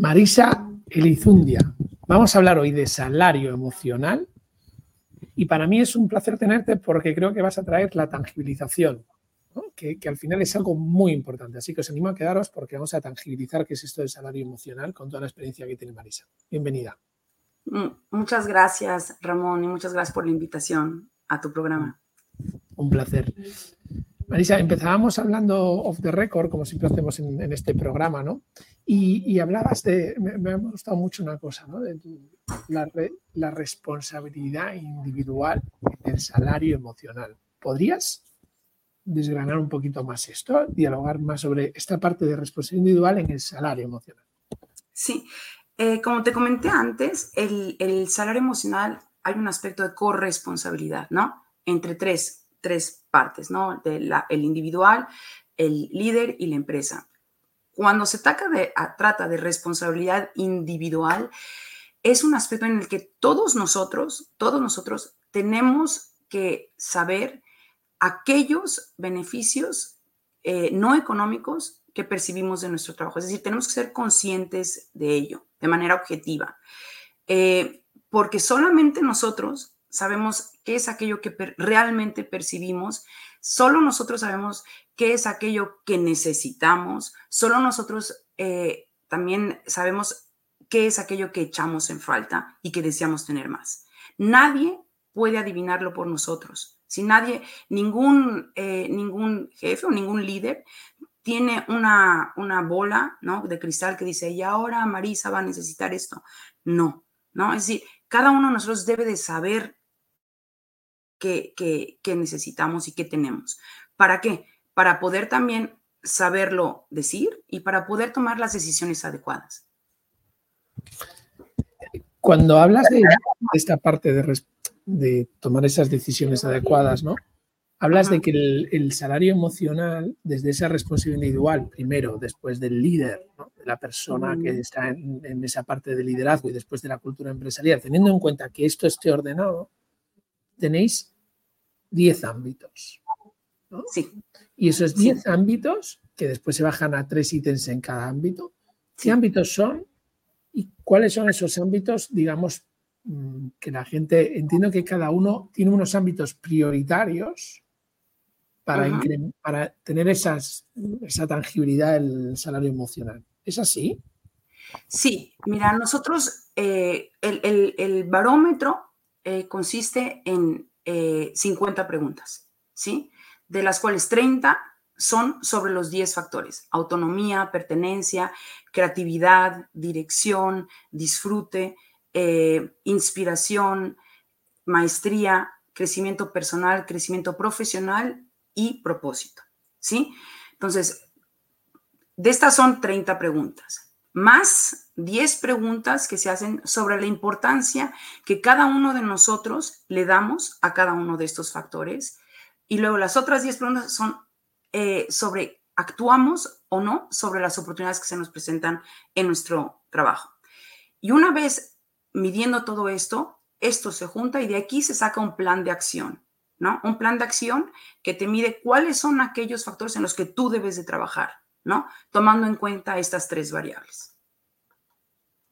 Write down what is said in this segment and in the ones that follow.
Marisa Elizundia, vamos a hablar hoy de salario emocional y para mí es un placer tenerte porque creo que vas a traer la tangibilización, que, al final es algo muy importante. Así que os animo a quedaros porque vamos a tangibilizar qué es esto del salario emocional con toda la experiencia que tiene Marisa. Bienvenida. Mm, muchas gracias, Ramón, y muchas gracias por la invitación a tu programa. Un placer. Marisa, empezábamos hablando off the record, como siempre hacemos en, este programa, ¿no? Y, hablabas de, me, ha gustado mucho una cosa, ¿no? De la, responsabilidad individual del salario emocional. ¿Podrías desgranar un poquito más esto, dialogar más sobre esta parte de responsabilidad individual en el salario emocional? Sí, eh, como te comenté antes, el, el salario emocional hay un aspecto de corresponsabilidad, ¿no? Entre tres, tres partes, ¿no? el individual, el líder y la empresa. Cuando se trata de, trata de responsabilidad individual, es un aspecto en el que todos nosotros, todos nosotros tenemos que saber aquellos beneficios eh, no económicos que percibimos de nuestro trabajo. Es decir, tenemos que ser conscientes de ello de manera objetiva. Eh, porque solamente nosotros sabemos qué es aquello que realmente percibimos, solo nosotros sabemos qué es aquello que necesitamos, solo nosotros eh, también sabemos qué es aquello que echamos en falta y que deseamos tener más. Nadie puede adivinarlo por nosotros. Si nadie, ningún, eh, ningún jefe o ningún líder tiene una, una bola ¿no? de cristal que dice, y ahora Marisa va a necesitar esto. No, ¿no? Es decir, cada uno de nosotros debe de saber que, necesitamos y que tenemos. ¿Para qué? Para poder también saberlo decir y para poder tomar las decisiones adecuadas. Cuando hablas de, esta parte de, tomar esas decisiones adecuadas, ¿no? Hablas de que el, salario emocional, desde esa responsabilidad individual, primero, después del líder, de la persona que está en, en, esa parte de liderazgo y después de la cultura empresarial, teniendo en cuenta que esto esté ordenado, tenéis 10 ámbitos. Sí. Y esos 10 ámbitos, que después se bajan a tres ítems en cada ámbito, ¿qué ámbitos son? ¿Y cuáles son esos ámbitos, digamos, mm, que la gente, entiendo que cada uno tiene unos ámbitos prioritarios para, para tener esas, esa tangibilidad del salario emocional. ¿Es así? Sí, mira, nosotros, eh, el, barómetro eh, consiste en 50 eh, preguntas, ¿sí? De las cuales 30 son sobre los 10 factores, autonomía, pertenencia, creatividad, dirección, disfrute, eh, inspiración, maestría, crecimiento personal, crecimiento profesional y propósito, ¿sí? Entonces, de estas son 30 preguntas más 10 preguntas que se hacen sobre la importancia que cada uno de nosotros le damos a cada uno de estos factores. Y luego las otras 10 preguntas son eh, sobre actuamos o no sobre las oportunidades que se nos presentan en nuestro trabajo. Y una vez midiendo todo esto, esto se junta y de aquí se saca un plan de acción, ¿no? Un plan de acción que te mide cuáles son aquellos factores en los que tú debes de trabajar. ¿No? Tomando en cuenta estas tres variables.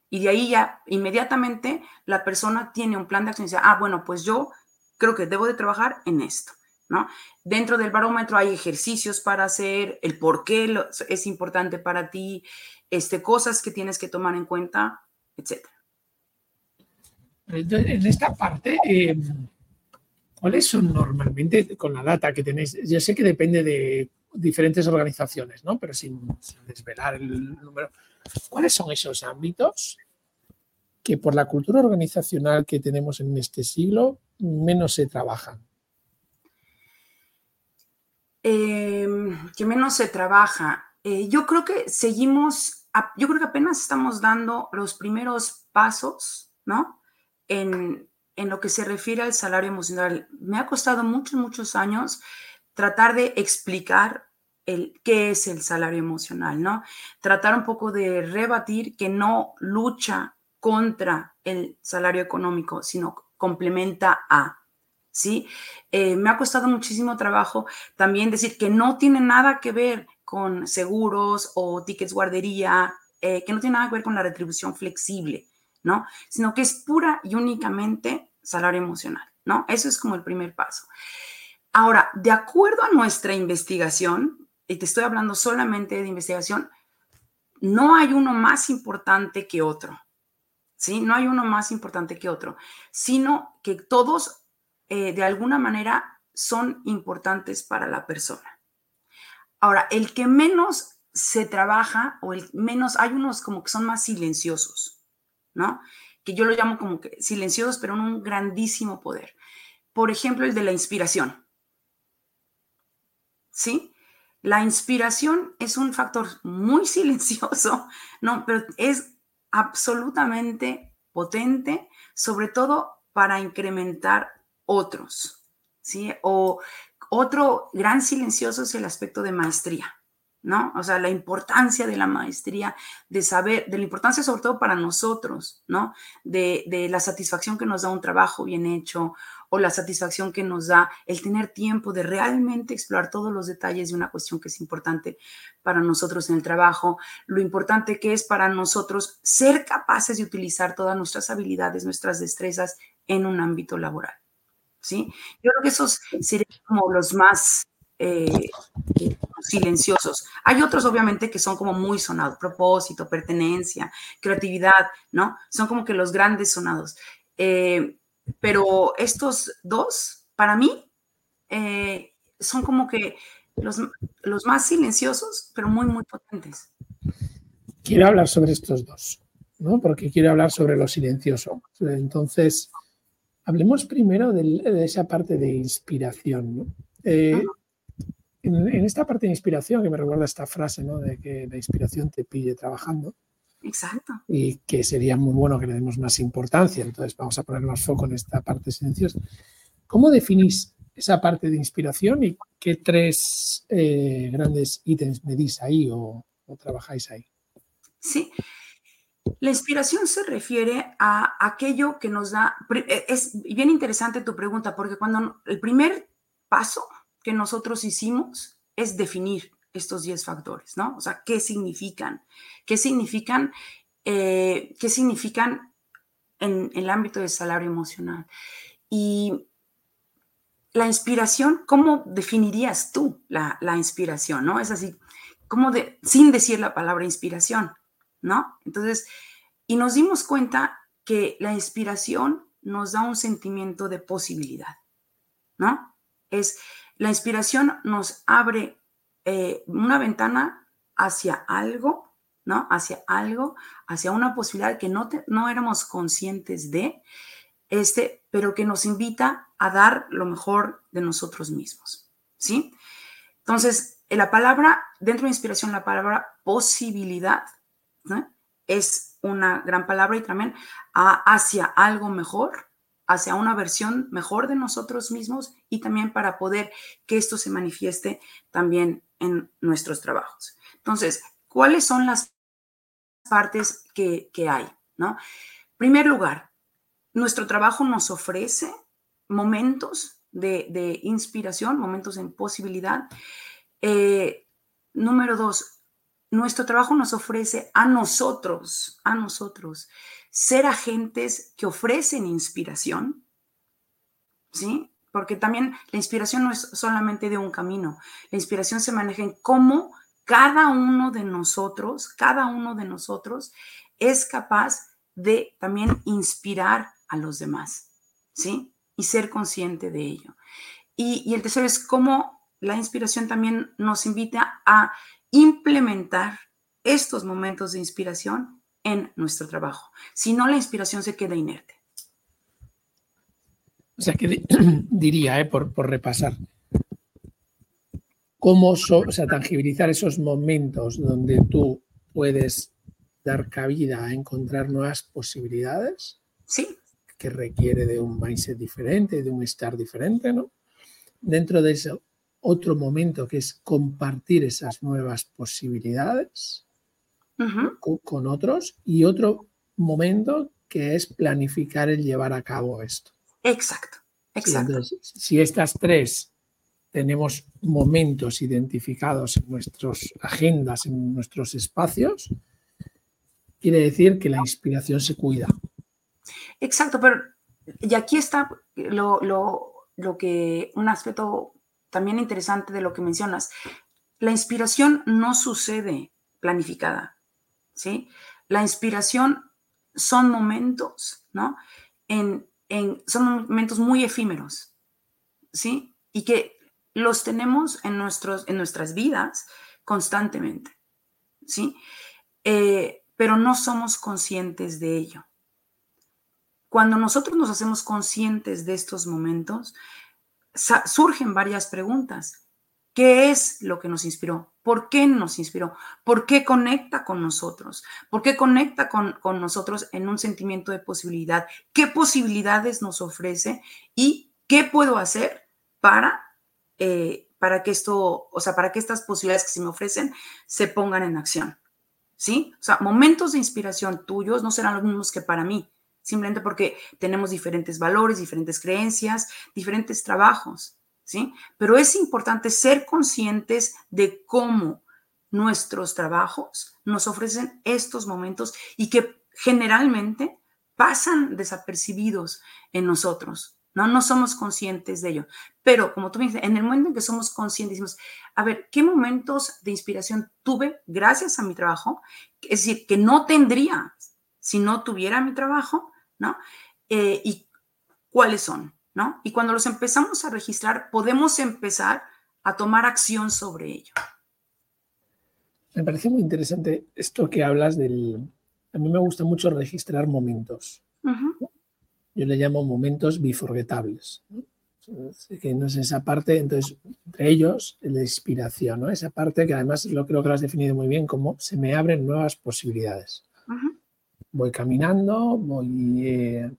Y de ahí ya inmediatamente la persona tiene un plan de acción y dice, ah, bueno, pues yo creo que debo de trabajar en esto, ¿no? Dentro del barómetro hay ejercicios para hacer, el por qué es importante para ti, este, cosas que tienes que tomar en cuenta, etc. En esta parte, eh, ¿cuáles son normalmente con la data que tenéis? Yo sé que depende de diferentes organizaciones, ¿no? Pero sin, desvelar el número. ¿Cuáles son esos ámbitos que por la cultura organizacional que tenemos en este siglo menos se trabajan? Em, que menos se trabaja. Eh, yo creo que seguimos, yo creo que apenas estamos dando los primeros pasos, ¿no? En, en lo que se refiere al salario emocional. Me ha costado muchos, muchos años tratar de explicar el, qué es el salario emocional, ¿no? Tratar un poco de rebatir que no lucha contra el salario económico, sino complementa a, ¿sí? Eh, me ha costado muchísimo trabajo también decir que no tiene nada que ver con seguros o tickets guardería, eh, que no tiene nada que ver con la retribución flexible, ¿no? Sino que es pura y únicamente salario emocional, ¿no? Eso es como el primer paso. Ahora, de acuerdo a nuestra investigación, y te estoy hablando solamente de investigación, no hay uno más importante que otro, ¿sí? No hay uno más importante que otro, sino que todos eh, de alguna manera son importantes para la persona. Ahora, el que menos se trabaja o el menos, hay unos como que son más silenciosos, ¿no? Que yo lo llamo como que silenciosos, pero en un grandísimo poder. Por ejemplo, el de la inspiración. ¿Sí? La inspiración es un factor muy silencioso, ¿no? Pero es absolutamente potente, sobre todo para incrementar otros, ¿sí? O otro gran silencioso es el aspecto de maestría, ¿no? O sea, la importancia de la maestría, de saber, de la importancia sobre todo para nosotros, ¿no? De, de la satisfacción que nos da un trabajo bien hecho o la satisfacción que nos da el tener tiempo de realmente explorar todos los detalles de una cuestión que es importante para nosotros en el trabajo, lo importante que es para nosotros ser capaces de utilizar todas nuestras habilidades, nuestras destrezas en un ámbito laboral. ¿Sí? Yo creo que esos serían como los más eh, silenciosos. Hay otros, obviamente, que son como muy sonados, propósito, pertenencia, creatividad, ¿no? Son como que los grandes sonados. Eh, pero estos dos, para mí, eh, son como que los, los, más silenciosos, pero muy, muy potentes. Quiero hablar sobre estos dos, ¿no? Porque quiero hablar sobre lo silencioso. Entonces, hablemos primero de, esa parte de inspiración, ¿no? Eh, en, en, esta parte de inspiración, que me recuerda esta frase, ¿no? De que la inspiración te pille trabajando. Exacto. Y que sería muy bueno que le demos más importancia. Entonces vamos a poner más foco en esta parte silenciosa. ¿Cómo definís esa parte de inspiración y qué tres eh, grandes ítems medís ahí o, o, trabajáis ahí? Sí. La inspiración se refiere a aquello que nos da... Es bien interesante tu pregunta porque cuando el primer paso que nosotros hicimos es definir estos 10 factores, ¿no? O sea, ¿qué significan? ¿Qué significan, eh, ¿qué significan en, el ámbito del salario emocional? Y la inspiración, ¿cómo definirías tú la, la inspiración, no? Es así, ¿cómo de, sin decir la palabra inspiración, ¿no? Entonces, y nos dimos cuenta que la inspiración nos da un sentimiento de posibilidad, ¿no? Es, la inspiración nos abre eh, una ventana hacia algo, ¿no? Hacia algo, hacia una posibilidad que no, no éramos conscientes de, este, pero que nos invita a dar lo mejor de nosotros mismos, ¿sí? Entonces, la palabra, dentro de inspiración, la palabra posibilidad es una gran palabra y también hacia algo mejor, hacia una versión mejor de nosotros mismos y también para poder que esto se manifieste también en nuestros trabajos. Entonces, ¿cuáles son las partes que, hay? ¿no? primer lugar, nuestro trabajo nos ofrece momentos de, inspiración, momentos en posibilidad. Eh, número dos, nuestro trabajo nos ofrece a nosotros, a nosotros, ser agentes que ofrecen inspiración, ¿sí? porque también la inspiración no es solamente de un camino, la inspiración se maneja en cómo cada uno de nosotros, cada uno de nosotros es capaz de también inspirar a los demás, ¿sí? Y ser consciente de ello. Y, el tercero es cómo la inspiración también nos invita a implementar estos momentos de inspiración en nuestro trabajo. Si no, la inspiración se queda inerte. O sea, que diría, eh, por, repasar, cómo o sea, tangibilizar esos momentos donde tú puedes dar cabida a encontrar nuevas posibilidades. Sí. Que requiere de un mindset diferente, de un estar diferente, ¿no? Dentro de ese otro momento que es compartir esas nuevas posibilidades con otros y otro momento que es planificar el llevar a cabo esto. Exacto, exacto. si estas tres tenemos momentos identificados en nuestras agendas, en nuestros espacios, quiere decir que la inspiración se cuida. Exacto, pero y aquí está lo, lo que, un aspecto también interesante de lo que mencionas. La inspiración no sucede planificada, ¿sí? La inspiración son momentos, ¿no? En, en, son momentos muy efímeros, ¿sí? Y que los tenemos en, nuestros, en nuestras vidas constantemente, ¿sí? Eh, pero no somos conscientes de ello. Cuando nosotros nos hacemos conscientes de estos momentos, surgen varias preguntas. ¿Qué es lo que nos inspiró? ¿Por qué nos inspiró? ¿Por qué conecta con nosotros? ¿Por qué conecta con, nosotros en un sentimiento de posibilidad? ¿Qué posibilidades nos ofrece? ¿Y qué puedo hacer para, eh, para que esto, o sea, para que estas posibilidades que se me ofrecen se pongan en acción? ¿Sí? O sea, momentos de inspiración tuyos no serán los mismos que para mí, simplemente porque tenemos diferentes valores, diferentes creencias, diferentes trabajos. Pero es importante ser conscientes de cómo nuestros trabajos nos ofrecen estos momentos y que generalmente pasan desapercibidos en nosotros, ¿no? No somos conscientes de ello. Pero como tú me dices, en el momento en que somos conscientes, decimos, a ver, ¿qué momentos de inspiración tuve gracias a mi trabajo? Es decir, que no tendría si no tuviera mi trabajo, ¿no? Eh, ¿Y cuáles son? Y cuando los empezamos a registrar, podemos empezar a tomar acción sobre ello. Me parece muy interesante esto que hablas del... A mí me gusta mucho registrar momentos. Yo le llamo momentos biforgetables. Que no es esa parte, entonces, entre ellos, la inspiración, ¿no? Esa parte que además lo creo que lo has definido muy bien, como se me abren nuevas posibilidades. Voy caminando, voy, eh,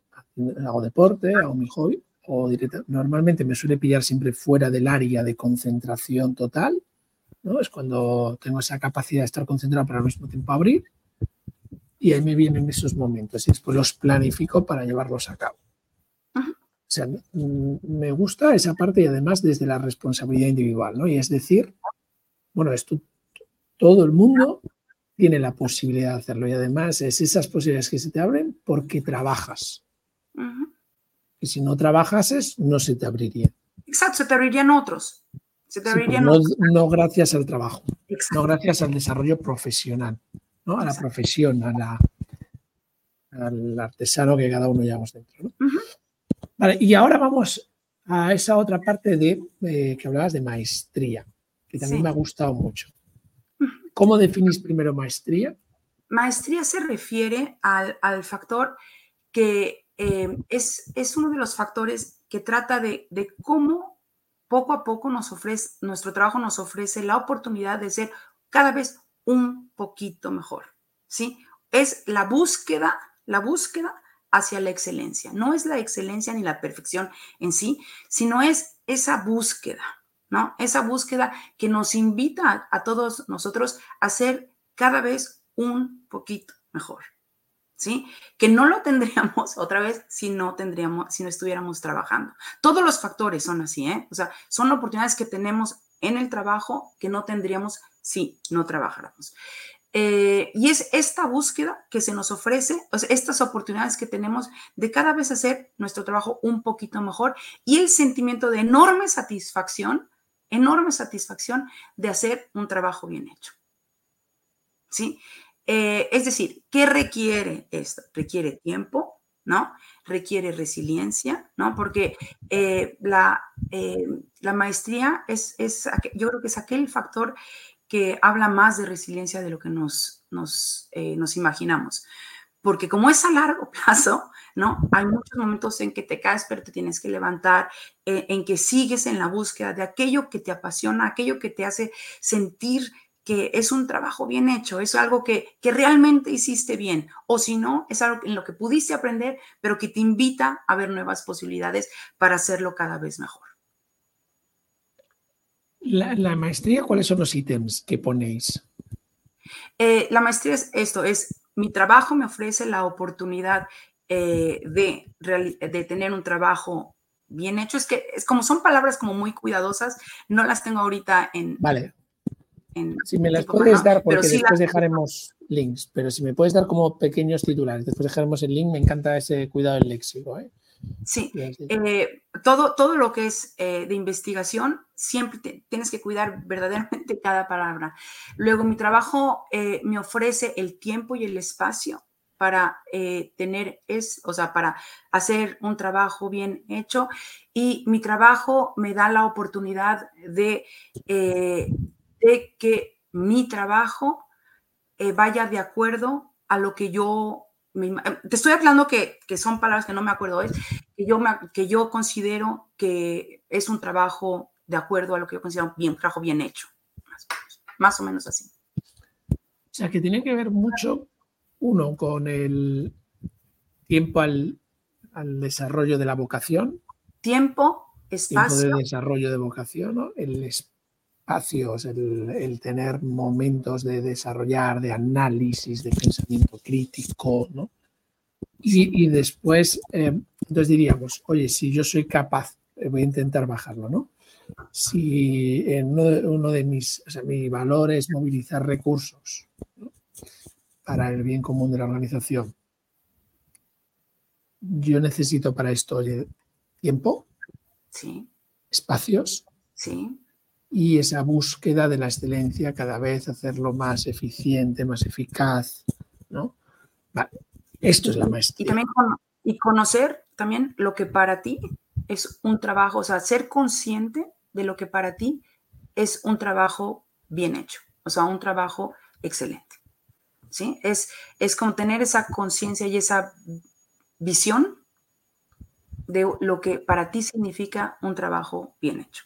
hago deporte, hago mi hobby, o normalmente me suele pillar siempre fuera del área de concentración total, ¿no? Es cuando tengo esa capacidad de estar concentrado pero al mismo tiempo abrir y ahí me vienen esos momentos y después los planifico para llevarlos a cabo. O sea, mm, me gusta esa parte y además desde la responsabilidad individual, ¿no? Y es decir, bueno, esto todo el mundo tiene la posibilidad de hacerlo y además es esas posibilidades que se te abren porque trabajas que si no trabajases no se te abriría. Exacto, se te abrirían otros. Se te abrirían no, no, gracias al trabajo, no gracias al desarrollo profesional, ¿no? a la profesión, a la, al artesano que cada uno llevamos dentro. Vale, y ahora vamos a esa otra parte de eh, que hablabas de maestría, que también me ha gustado mucho. ¿Cómo definís primero maestría? Maestría se refiere al, al factor que eh, es, es, uno de los factores que trata de, de, cómo poco a poco nos ofrece, nuestro trabajo nos ofrece la oportunidad de ser cada vez un poquito mejor, ¿sí? Es la búsqueda, la búsqueda hacia la excelencia. No es la excelencia ni la perfección en sí, sino es esa búsqueda, ¿no? Esa búsqueda que nos invita a, a todos nosotros a ser cada vez un poquito mejor. ¿Sí? Que no lo tendríamos otra vez si no tendríamos, si no estuviéramos trabajando. Todos los factores son así, ¿eh? O sea, son oportunidades que tenemos en el trabajo que no tendríamos si no trabajáramos. Eh, y es esta búsqueda que se nos ofrece, o sea, estas oportunidades que tenemos de cada vez hacer nuestro trabajo un poquito mejor y el sentimiento de enorme satisfacción, enorme satisfacción de hacer un trabajo bien hecho. ¿Sí? Eh, es decir, ¿qué requiere esto? Requiere tiempo, ¿no? Requiere resiliencia, ¿no? Porque eh, la, eh, la, maestría es, es, yo creo que es aquel factor que habla más de resiliencia de lo que nos, nos, nos imaginamos. Porque como es a largo plazo, ¿no? Hay muchos momentos en que te caes, pero te tienes que levantar, en que sigues en la búsqueda de aquello que te apasiona, aquello que te hace sentir que es un trabajo bien hecho, es algo que, realmente hiciste bien, o si no, es algo en lo que pudiste aprender, pero que te invita a ver nuevas posibilidades para hacerlo cada vez mejor. La, maestría, ¿cuáles son los ítems que ponéis? Eh, la maestría es esto, es mi trabajo me ofrece la oportunidad eh, de, de tener un trabajo bien hecho. Es que es como son palabras como muy cuidadosas, no las tengo ahorita en, vale si me las puedes dar, porque después dejaremos links, pero si me puedes dar como pequeños titulares, después dejaremos el link, me encanta ese cuidado del léxico. ¿eh? Sí, eh, todo, todo lo que es eh, de investigación, siempre tienes que cuidar verdaderamente cada palabra. Luego, mi trabajo eh, me ofrece el tiempo y el espacio para tener, es, o sea, para hacer un trabajo bien hecho y mi trabajo me da la oportunidad de, de que mi trabajo vaya de acuerdo a lo que yo te estoy hablando que, que, son palabras que no me acuerdo hoy, que yo, que yo considero que es un trabajo de acuerdo a lo que yo considero bien, un trabajo bien hecho, más o, menos, así. O sea, que tiene que ver mucho, uno, con el tiempo al, al desarrollo de la vocación. Tiempo, espacio. Tiempo de desarrollo de vocación, ¿no? El espacios, el, el, tener momentos de desarrollar, de análisis, de pensamiento crítico, ¿no? Y, después, eh, entonces diríamos, oye, si yo soy capaz, eh, voy a intentar bajarlo, ¿no? Si uno, de, mis, o sea, mi valor es movilizar recursos para el bien común de la organización, yo necesito para esto oye, tiempo, sí. espacios, sí. Y esa búsqueda de la excelencia cada vez hacerlo más eficiente, más eficaz, ¿no? Vale. Esto es la maestría. Y también y conocer también lo que para ti es un trabajo, o sea, ser consciente de lo que para ti es un trabajo bien hecho, o sea, un trabajo excelente. ¿Sí? Es, es como tener esa conciencia y esa visión de lo que para ti significa un trabajo bien hecho,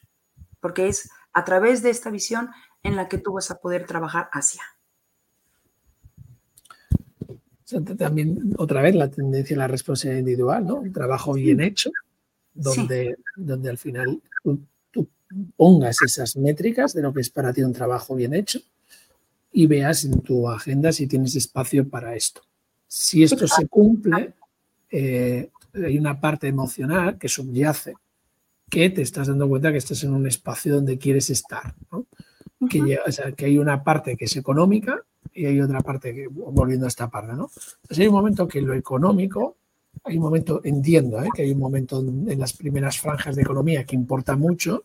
porque es a través de esta visión en la que tú vas a poder trabajar hacia también otra vez la tendencia a la responsabilidad individual, ¿no? Un trabajo bien hecho, donde, donde al final tú, pongas esas métricas de lo que es para ti un trabajo bien hecho y veas en tu agenda si tienes espacio para esto. Si esto se cumple, eh, hay una parte emocional que subyace, que te estás dando cuenta que estás en un espacio donde quieres estar, ¿no? que, o sea, que hay una parte que es económica y hay otra parte que, volviendo a esta parte, ¿no? Entonces hay un momento que lo económico, hay un momento, entiendo, ¿eh? que hay un momento en las primeras franjas de economía que importa mucho,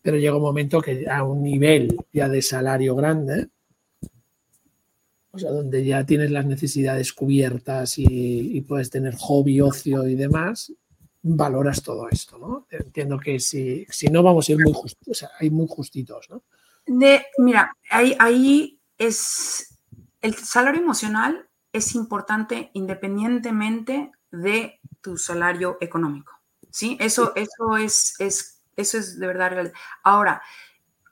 pero llega un momento que a un nivel ya de salario grande, o sea, donde ya tienes las necesidades cubiertas y, puedes tener hobby, ocio y demás, valoras todo esto, ¿no? Entiendo que si, si no vamos a ir muy justitos, o sea, hay muy justitos, ¿no? De, mira, ahí, ahí es el salario emocional es importante independientemente de tu salario económico. ¿Sí? Eso, eso, es, es, eso es de verdad. Ahora,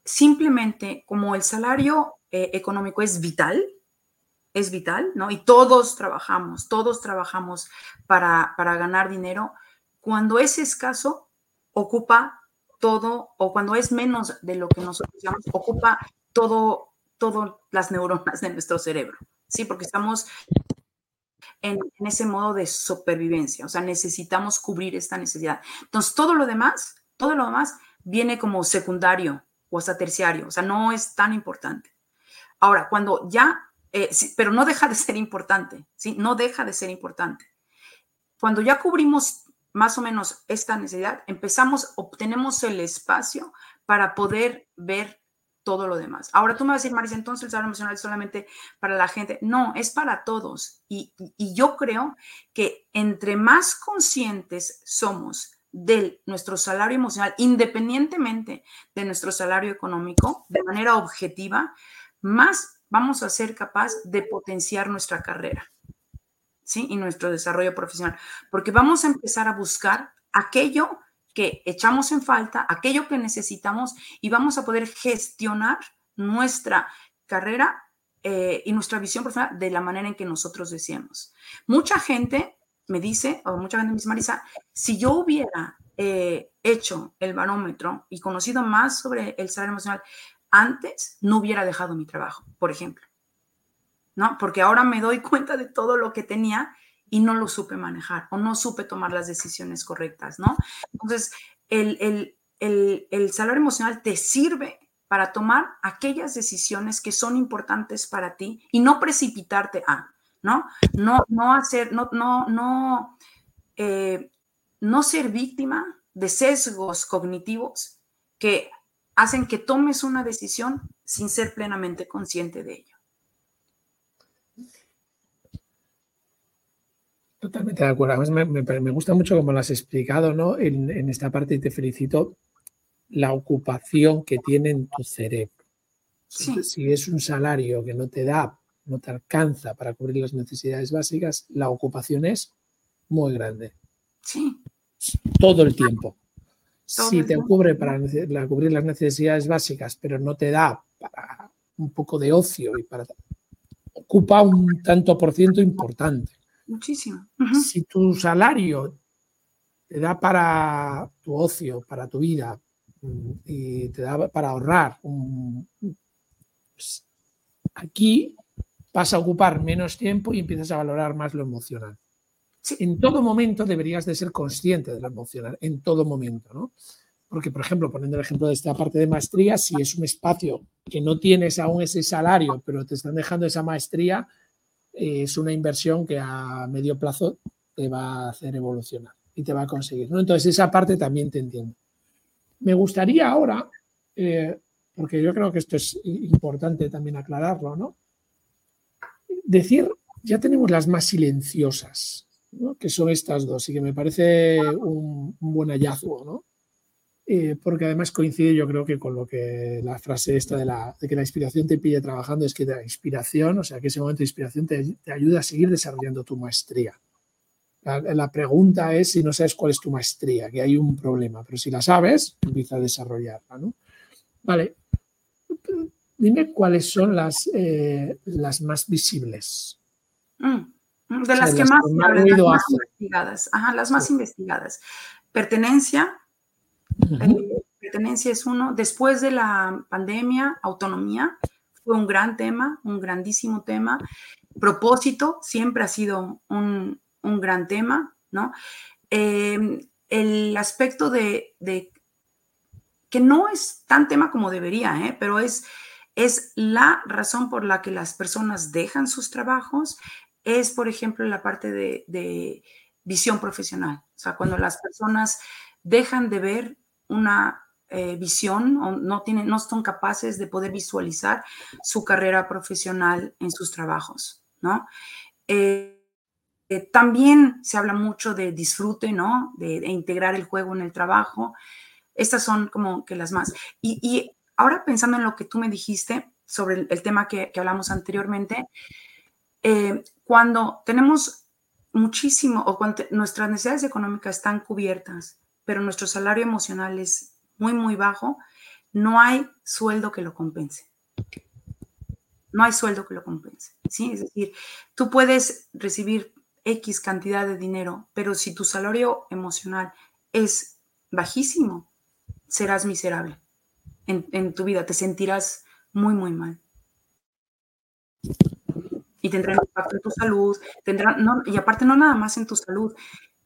simplemente como el salario eh, económico es vital, es vital, ¿no? Y todos trabajamos, todos trabajamos para, para ganar dinero. Cuando es escaso, ocupa todo, o cuando es menos de lo que nosotros llamamos, ocupa todo todas las neuronas de nuestro cerebro, ¿sí? Porque estamos en, ese modo de supervivencia, o sea, necesitamos cubrir esta necesidad. Entonces, todo lo demás, todo lo demás viene como secundario o hasta terciario, o sea, no es tan importante. Ahora, cuando ya, eh, pero no deja de ser importante, ¿sí? No deja de ser importante. Cuando ya cubrimos más o menos esta necesidad, empezamos, obtenemos el espacio para poder ver todo lo demás. Ahora tú me vas a decir, Marisa, entonces el salario emocional es solamente para la gente. No, es para todos. Y, yo creo que entre más conscientes somos de nuestro salario emocional, independientemente de nuestro salario económico, de manera objetiva, más vamos a ser capaz de potenciar nuestra carrera. Y nuestro desarrollo profesional, porque vamos a empezar a buscar aquello que echamos en falta, aquello que necesitamos y vamos a poder gestionar nuestra carrera eh, y nuestra visión profesional de la manera en que nosotros deseamos. Mucha gente me dice, o mucha gente me dice, Marisa, si yo hubiera eh, hecho el barómetro y conocido más sobre el salario emocional antes, no hubiera dejado mi trabajo, por ejemplo. ¿No? Porque ahora me doy cuenta de todo lo que tenía y no lo supe manejar o no supe tomar las decisiones correctas, ¿no? Entonces, el, salario emocional te sirve para tomar aquellas decisiones que son importantes para ti y no precipitarte a, ¿no? No, no hacer, no, no, no, eh, no ser víctima de sesgos cognitivos que hacen que tomes una decisión sin ser plenamente consciente de ello. Totalmente de acuerdo. Además, me, gusta mucho como lo has explicado ¿no? en, esta parte y te felicito la ocupación que tiene en tu cerebro. Si es un salario que no te da, no te alcanza para cubrir las necesidades básicas, la ocupación es muy grande. Sí. Todo el tiempo. si te cubre para cubrir las necesidades básicas, pero no te da para un poco de ocio y para ocupa un tanto por ciento importante. Muchísimo. Si tu salario te da para tu ocio, para tu vida mm, y te da para ahorrar, pues, aquí vas a ocupar menos tiempo y empiezas a valorar más lo emocional. En todo momento deberías de ser consciente de lo emocional, en todo momento, ¿no? Porque, por ejemplo, poniendo el ejemplo de esta parte de maestría, si es un espacio que no tienes aún ese salario, pero te están dejando esa maestría, es una inversión que a medio plazo te va a hacer evolucionar y te va a conseguir. ¿no? Entonces, esa parte también te entiendo. Me gustaría ahora, eh, porque yo creo que esto es importante también aclararlo, ¿no? Decir, ya tenemos las más silenciosas, que son estas dos, y que me parece un, un buen hallazgo, ¿no? Eh, porque además coincide yo creo que con lo que la frase esta de, la, de que la inspiración te pille trabajando es que la inspiración, o sea, que ese momento de inspiración te, te ayuda a seguir desarrollando tu maestría. La, pregunta es si no sabes cuál es tu maestría, que hay un problema, pero si la sabes, empieza a desarrollarla. ¿no? Vale, dime cuáles son las, eh, las más visibles. Mm, de las que más, las más investigadas. Ajá, las más investigadas. Pertenencia, eh, pertenencia es uno. Después de la pandemia, autonomía fue un gran tema, un grandísimo tema. Propósito siempre ha sido un, gran tema, ¿no? Em, el aspecto de, que no es tan tema como debería, ¿eh? pero es, es la razón por la que las personas dejan sus trabajos, es, por ejemplo, la parte de, de visión profesional. O sea, cuando las personas dejan de ver una eh, visión o no, tienen, no son capaces de poder visualizar su carrera profesional en sus trabajos, ¿no? Eh, eh, también se habla mucho de disfrute, ¿no? De, integrar el juego en el trabajo. Estas son como que las más. Y, ahora pensando en lo que tú me dijiste sobre el, tema que, hablamos anteriormente, cuando tenemos muchísimo o cuando nuestras necesidades económicas están cubiertas pero nuestro salario emocional es muy, muy bajo, no hay sueldo que lo compense. No hay sueldo que lo compense. ¿sí? Es decir, tú puedes recibir X cantidad de dinero, pero si tu salario emocional es bajísimo, serás miserable en, tu vida, te sentirás muy, muy mal. Y tendrá un impacto en tu salud, tendrá, y aparte no nada más en tu salud,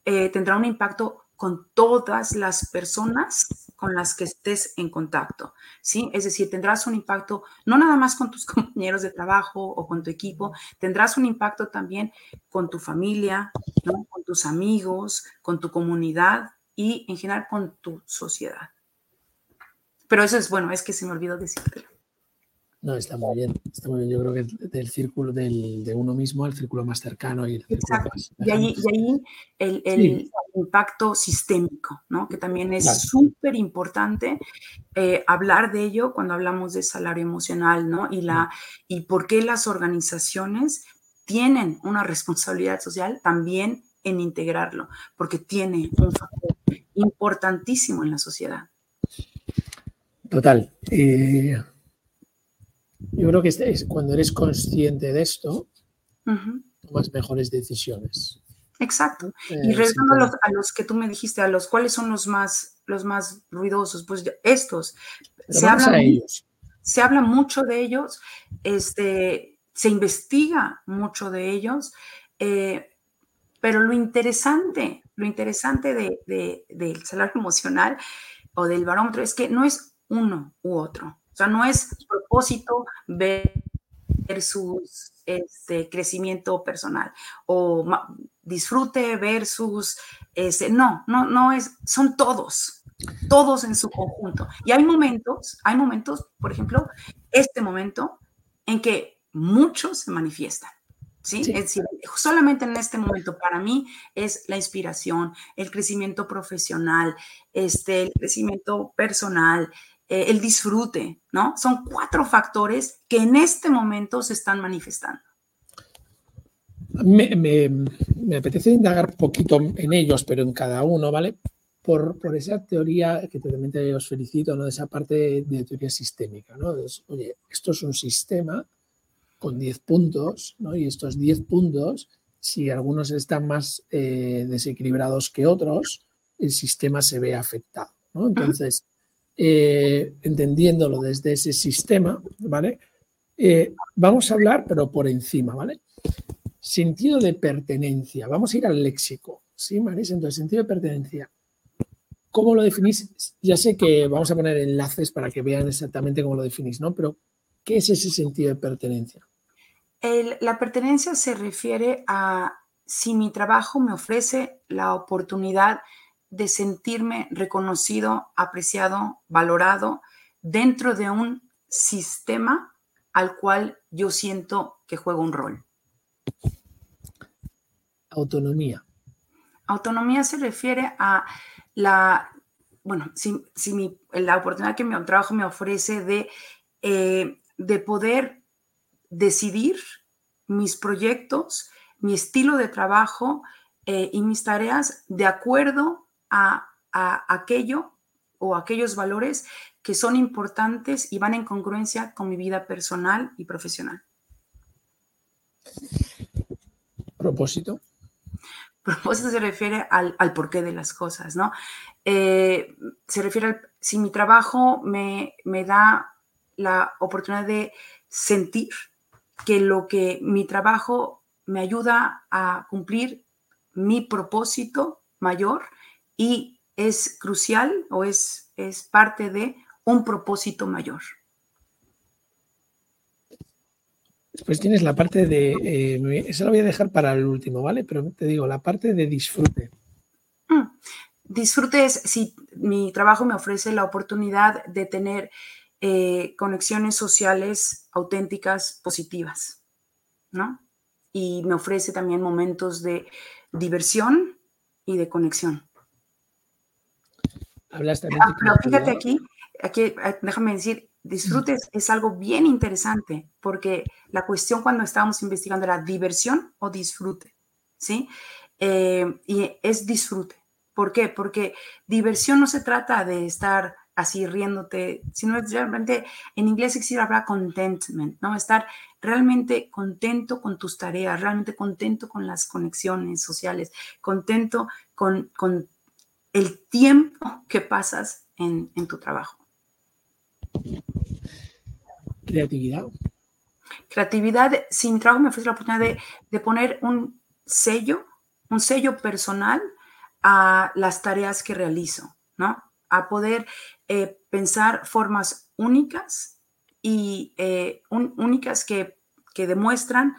eh, tendrá un impacto con todas las personas con las que estés en contacto, ¿sí? Es decir, tendrás un impacto no nada más con tus compañeros de trabajo o con tu equipo, tendrás un impacto también con tu familia, con tus amigos, con tu comunidad y en general con tu sociedad. Pero eso es bueno, es que se me olvidó decirte. No, está muy bien, está muy bien. Yo creo que del círculo del, de uno mismo al círculo más cercano y el y ahí, el, impacto sistémico, ¿no? Que también es súper importante eh, hablar de ello cuando hablamos de salario emocional, ¿no? Y, la, y por qué las organizaciones tienen una responsabilidad social también en integrarlo, porque tiene un factor importantísimo en la sociedad. Total. Eh, yo creo que es, cuando eres consciente de esto, tomas mejores decisiones. Exacto. y regresando a los, que tú me dijiste, a los cuáles son los más, los más ruidosos, pues estos. se habla, se habla mucho de ellos, este, se investiga mucho de ellos, eh, pero lo interesante, lo interesante de, del salario emocional o del barómetro es que no es uno u otro O sea, no es propósito versus este, crecimiento personal o disfrute versus, este, no, no, no es, son todos, todos en su conjunto. Y hay momentos, hay momentos, por ejemplo, este momento en que muchos se manifiestan. ¿Sí? Es decir, solamente en este momento para mí es la inspiración, el crecimiento profesional, este, el crecimiento personal, eh, el disfrute, ¿no? Son cuatro factores que en este momento se están manifestando. Me, me, apetece indagar poquito en ellos, pero en cada uno, ¿vale? Por, por esa teoría que realmente os felicito, ¿no? De esa parte de teoría sistémica, ¿no? oye, esto es un sistema con 10 puntos, ¿no? Y estos 10 puntos, si algunos están más eh, desequilibrados que otros, el sistema se ve afectado, ¿no? Entonces, eh, entendiéndolo desde ese sistema, ¿vale? Eh, vamos a hablar, pero por encima, ¿vale? Sentido de pertenencia. Vamos a ir al léxico, ¿sí, Maris? Entonces, sentido de pertenencia. ¿Cómo lo definís? Ya sé que vamos a poner enlaces para que vean exactamente cómo lo definís, ¿no? Pero, ¿qué es ese sentido de pertenencia? la pertenencia se refiere a si mi trabajo me ofrece la oportunidad de sentirme reconocido, apreciado, valorado dentro de un sistema al cual yo siento que juego un rol. Autonomía. Autonomía se refiere a la, bueno, si, la oportunidad que mi trabajo me ofrece de, eh, de poder decidir mis proyectos, mi estilo de trabajo eh, y mis tareas de acuerdo a, aquello o aquellos valores que son importantes y van en congruencia con mi vida personal y profesional. Propósito. Propósito se refiere al, porqué de las cosas, ¿no? Eh, se refiere a si mi trabajo me, me da la oportunidad de sentir que lo que mi trabajo me ayuda a cumplir mi propósito mayor y es crucial o es, es parte de un propósito mayor. Después tienes la parte de, eh, esa la voy a dejar para el último, ¿vale? Pero te digo, la parte de disfrute. Mm, disfrute es si mi trabajo me ofrece la oportunidad de tener eh, conexiones sociales auténticas, positivas, ¿no? Y me ofrece también momentos de diversión y de conexión. Hablas también ah, pero fíjate aquí, aquí, eh, déjame decir, disfrutes es algo bien interesante, porque la cuestión cuando estábamos investigando era diversión o disfrute, ¿sí? Eh, y es disfrute. ¿Por qué? Porque diversión no se trata de estar así riéndote, sino realmente, en inglés existe la contentment, ¿no? Estar realmente contento con tus tareas, realmente contento con las conexiones sociales, contento con, con el tiempo que pasas en, tu trabajo. Creatividad. Creatividad, sin trabajo me ofrece la oportunidad de, poner un sello, un sello personal a las tareas que realizo, ¿no? A poder eh, pensar formas únicas y eh, únicas que, que demuestran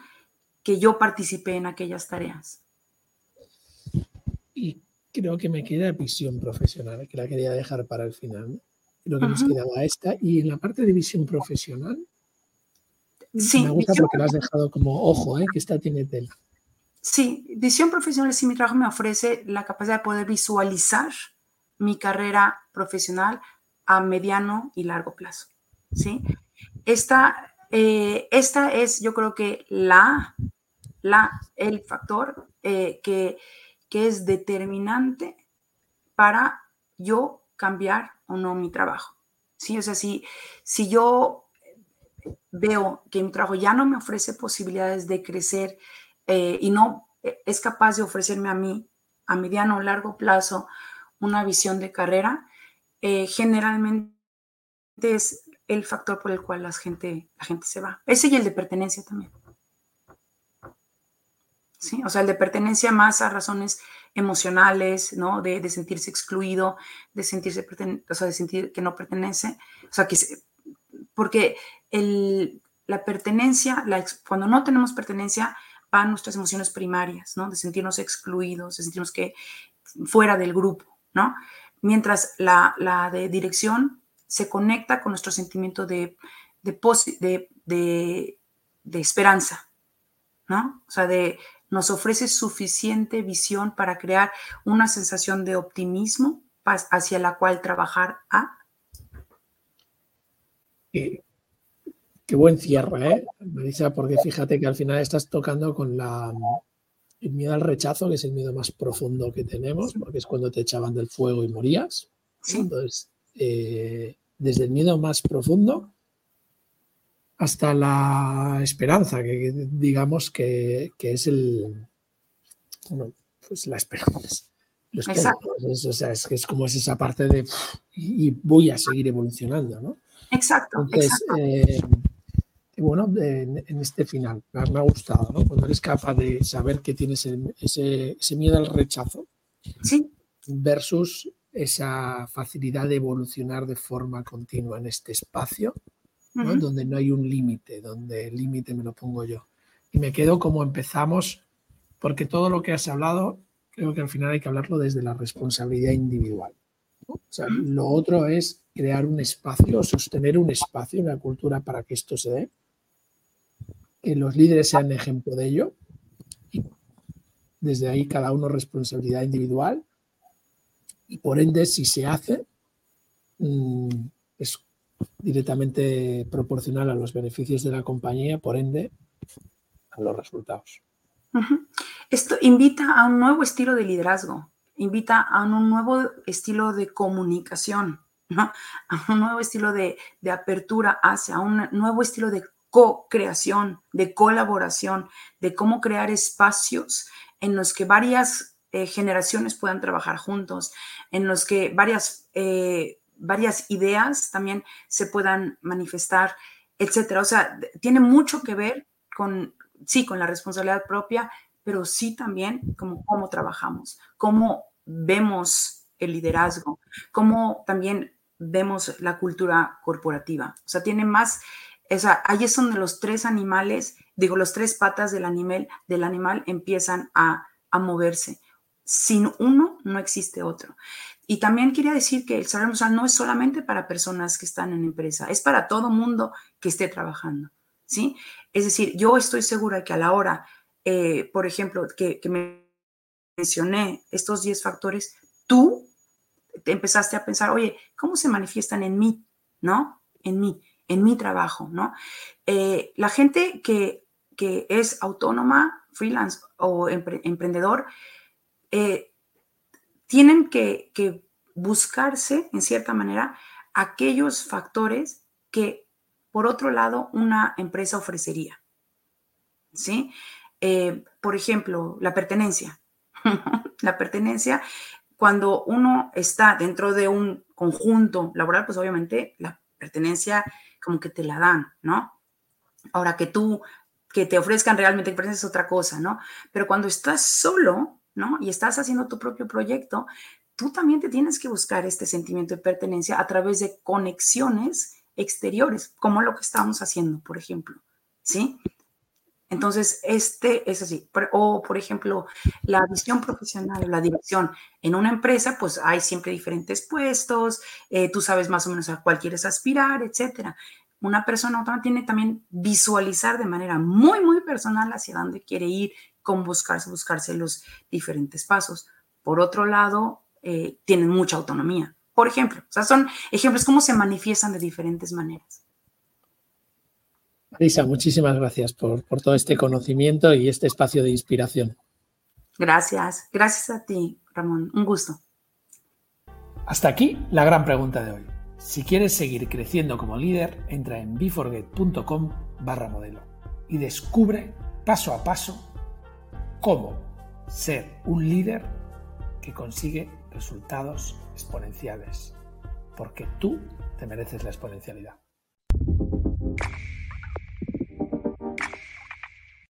que yo participé en aquellas tareas. ¿Y creo que me queda visión profesional, que la quería dejar para el final. Creo que nos quedaba esta. Y en la parte de visión profesional, sí, me gusta porque lo has dejado como ojo, ¿eh? que esta tiene tela. Sí, visión profesional, si mi trabajo me ofrece la capacidad de poder visualizar mi carrera profesional a mediano y largo plazo. ¿sí? Esta, eh, esta es, yo creo que la, la el factor eh, que que es determinante para yo cambiar o no mi trabajo. ¿sí? O sea, si, si yo veo que mi trabajo ya no me ofrece posibilidades de crecer eh, y no es capaz de ofrecerme a mí a mediano o largo plazo una visión de carrera, eh, generalmente es el factor por el cual la gente, la gente se va. Ese y el de pertenencia también. ¿sí? O sea, el de pertenencia más a razones emocionales, ¿no? De, sentirse excluido, de sentirse, o sea, de sentir que no pertenece, o sea, que porque la pertenencia, cuando no tenemos pertenencia, van nuestras emociones primarias, ¿no? De sentirnos excluidos, de sentirnos que fuera del grupo, ¿no? Mientras la, de dirección se conecta con nuestro sentimiento de, de, de, esperanza, ¿no? O sea, de, nos ofrece suficiente visión para crear una sensación de optimismo hacia la cual trabajar a. Qué, buen cierre, ¿eh, Marisa? Porque fíjate que al final estás tocando con la, el miedo al rechazo, que es el miedo más profundo que tenemos, porque es cuando te echaban del fuego y morías. Entonces, eh, desde el miedo más profundo hasta la esperanza, que digamos que, es el, bueno, pues la esperanza. Es, o sea, es, es, como es esa parte de y, voy a seguir evolucionando, ¿no? Exacto. Entonces, eh, bueno, en, este final me ha, gustado, ¿no? Cuando eres capaz de saber que tienes ese, ese miedo al rechazo ¿Sí? versus esa facilidad de evolucionar de forma continua en este espacio, donde no hay un límite, donde el límite me lo pongo yo. Y me quedo como empezamos, porque todo lo que has hablado, creo que al final hay que hablarlo desde la responsabilidad individual. O sea, lo otro es crear un espacio, sostener un espacio en la cultura para que esto se dé, que los líderes sean ejemplo de ello. Y desde ahí cada uno responsabilidad individual. Y por ende, si se hace, mm, directamente proporcional a los beneficios de la compañía, por ende, a los resultados. Esto invita a un nuevo estilo de liderazgo, invita a un nuevo estilo de comunicación, a un nuevo estilo de, apertura hacia un nuevo estilo de co-creación, de colaboración, de cómo crear espacios en los que varias eh, generaciones puedan trabajar juntos, en los que varias eh, varias ideas también se puedan manifestar, etcétera. O sea, tiene mucho que ver con, sí, con la responsabilidad propia, pero sí también como cómo trabajamos, cómo vemos el liderazgo, cómo también vemos la cultura corporativa. O sea, tiene más, o sea, ahí es donde los tres animales, digo, los tres patas del animal, del animal empiezan a, a moverse. Sin uno no existe otro. Y también quería decir que el salario no es solamente para personas que están en empresa, es para todo mundo que esté trabajando, ¿sí? Es decir, yo estoy segura que a la hora, eh, por ejemplo, que, me mencioné estos 10 factores, tú te empezaste a pensar, oye, ¿cómo se manifiestan en mí, no? En mí, en mi trabajo, ¿no? Eh, la gente que, es autónoma, freelance o emprendedor, eh, tienen que, buscarse, en cierta manera, aquellos factores que, por otro lado, una empresa ofrecería. ¿Sí? Eh, por ejemplo, la pertenencia. la pertenencia, cuando uno está dentro de un conjunto laboral, pues obviamente la pertenencia como que te la dan, ¿no? Ahora que tú, que te ofrezcan realmente pertenencia es otra cosa, ¿no? Pero cuando estás solo, ¿no? Y estás haciendo tu propio proyecto, tú también te tienes que buscar este sentimiento de pertenencia a través de conexiones exteriores, como lo que estamos haciendo, por ejemplo, ¿sí? Entonces, este es así. O, por ejemplo, la visión profesional, la dirección. En una empresa, pues hay siempre diferentes puestos, eh, tú sabes más o menos a cuál quieres aspirar, etcétera. Una persona autónoma tiene también visualizar de manera muy, muy personal hacia dónde quiere ir, con buscarse, buscarse los diferentes pasos. Por otro lado, eh, tienen mucha autonomía. Por ejemplo, o sea, son ejemplos cómo se manifiestan de diferentes maneras. Marisa, muchísimas gracias por, por todo este conocimiento y este espacio de inspiración. Gracias, gracias a ti, Ramón. Un gusto. Hasta aquí la gran pregunta de hoy. Si quieres seguir creciendo como líder, entra en beforget.com barra modelo y descubre paso a paso cómo ser un líder que consigue resultados exponenciales, porque tú te mereces la exponencialidad.